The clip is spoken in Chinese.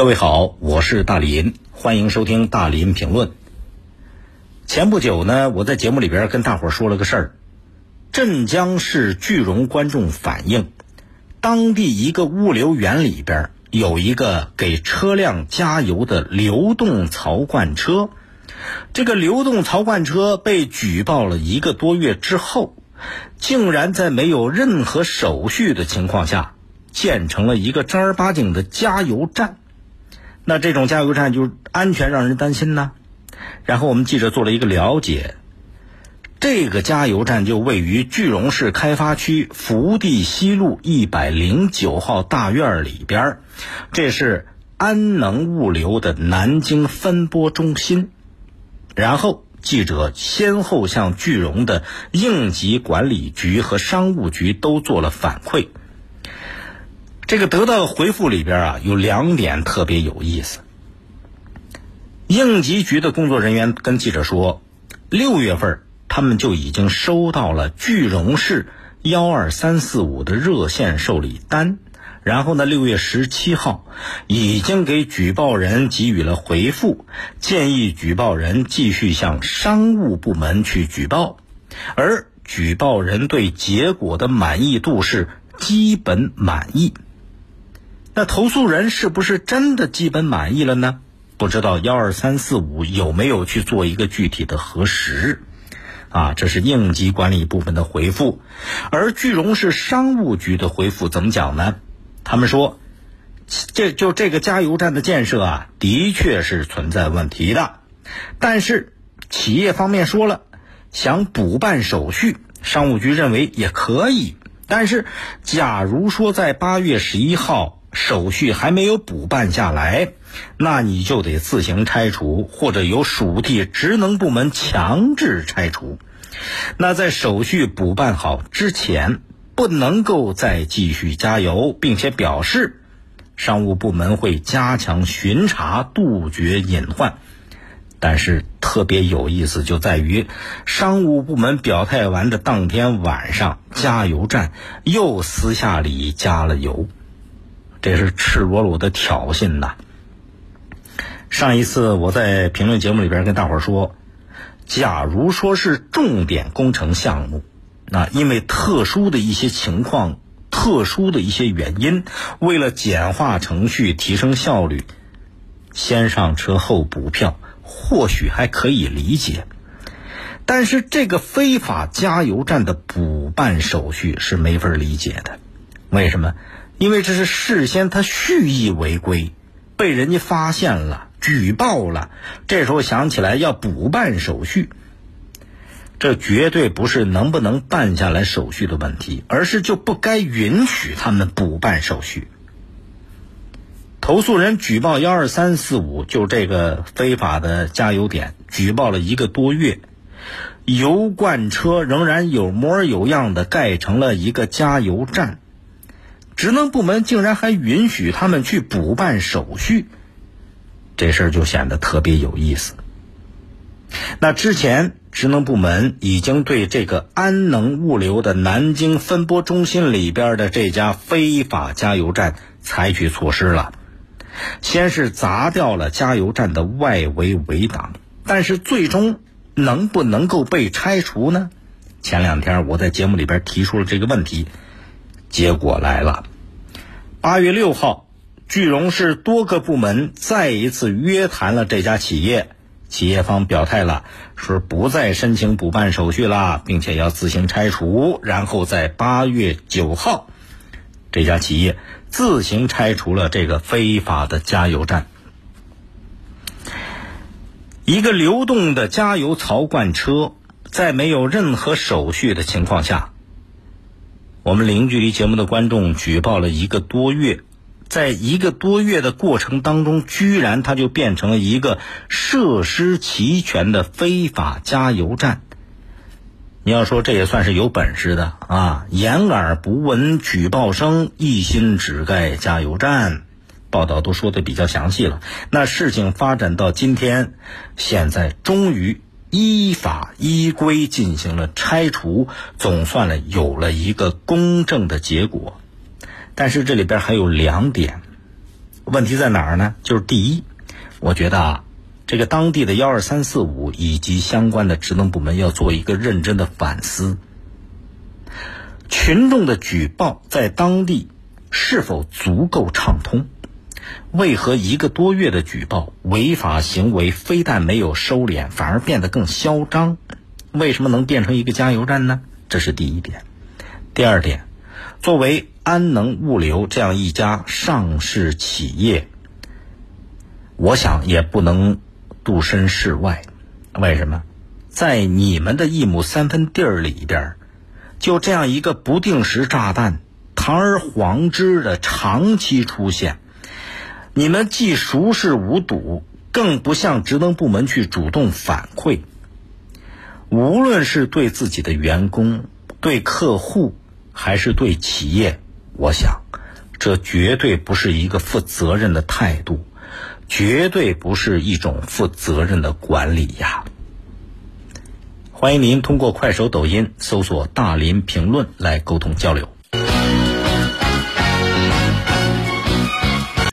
各位好，我是大林，欢迎收听大林评论。前不久呢，我在节目里边跟大伙说了个事儿，镇江市句容观众反映，当地一个物流园里边有一个给车辆加油的流动槽罐车，这个流动槽罐车被举报了一个多月之后，竟然在没有任何手续的情况下，建成了一个正儿八经的加油站。那这种加油站就安全让人担心呢。然后我们记者做了一个了解，这个加油站就位于句容市开发区福地西路一百零九号大院里边这是安能物流的南京分拨中心。然后记者先后向句容的应急管理局和商务局都做了反馈。这个得到回复里边啊，有两点特别有意思。应急局的工作人员跟记者说，六月份他们就已经收到了句容市幺二三四五的热线受理单，然后呢，六月十七号已经给举报人给予了回复，建议举报人继续向商务部门去举报，而举报人对结果的满意度是基本满意。那投诉人是不是真的基本满意了呢？不知道幺二三四五有没有去做一个具体的核实？啊，这是应急管理部门的回复，而句容市商务局的回复怎么讲呢？他们说，这就这个加油站的建设啊，的确是存在问题的，但是企业方面说了，想补办手续，商务局认为也可以，但是假如说在八月十一号。手续还没有补办下来，那你就得自行拆除，或者由属地职能部门强制拆除。那在手续补办好之前，不能够再继续加油，并且表示，商务部门会加强巡查，杜绝隐患。但是特别有意思就在于，商务部门表态完的当天晚上，加油站又私下里加了油。这是赤裸裸的挑衅呐！上一次我在评论节目里边跟大伙儿说，假如说是重点工程项目，那因为特殊的一些情况、特殊的一些原因，为了简化程序、提升效率，先上车后补票，或许还可以理解。但是这个非法加油站的补办手续是没法理解的，为什么？因为这是事先他蓄意违规，被人家发现了，举报了，这时候想起来要补办手续，这绝对不是能不能办下来手续的问题，而是就不该允许他们补办手续。投诉人举报幺二三四五，就这个非法的加油点，举报了一个多月，油罐车仍然有模有样的盖成了一个加油站。职能部门竟然还允许他们去补办手续，这事儿就显得特别有意思。那之前职能部门已经对这个安能物流的南京分拨中心里边的这家非法加油站采取措施了，先是砸掉了加油站的外围围挡，但是最终能不能够被拆除呢？前两天我在节目里边提出了这个问题，结果来了。八月六号，句容市多个部门再一次约谈了这家企业，企业方表态了，说不再申请补办手续了，并且要自行拆除。然后在八月九号，这家企业自行拆除了这个非法的加油站。一个流动的加油槽罐车，在没有任何手续的情况下。我们零距离节目的观众举报了一个多月，在一个多月的过程当中，居然它就变成了一个设施齐全的非法加油站。你要说这也算是有本事的啊！掩耳不闻举报声，一心只盖加油站。报道都说的比较详细了。那事情发展到今天，现在终于。依法依规进行了拆除，总算了有了一个公正的结果。但是这里边还有两点，问题在哪儿呢？就是第一，我觉得啊，这个当地的幺二三四五以及相关的职能部门要做一个认真的反思，群众的举报在当地是否足够畅通？为何一个多月的举报违法行为非但没有收敛，反而变得更嚣张？为什么能变成一个加油站呢？这是第一点。第二点，作为安能物流这样一家上市企业，我想也不能独身事外。为什么？在你们的一亩三分地儿里边，就这样一个不定时炸弹，堂而皇之的长期出现。你们既熟视无睹，更不向职能部门去主动反馈。无论是对自己的员工、对客户，还是对企业，我想，这绝对不是一个负责任的态度，绝对不是一种负责任的管理呀。欢迎您通过快手、抖音搜索“大林评论”来沟通交流。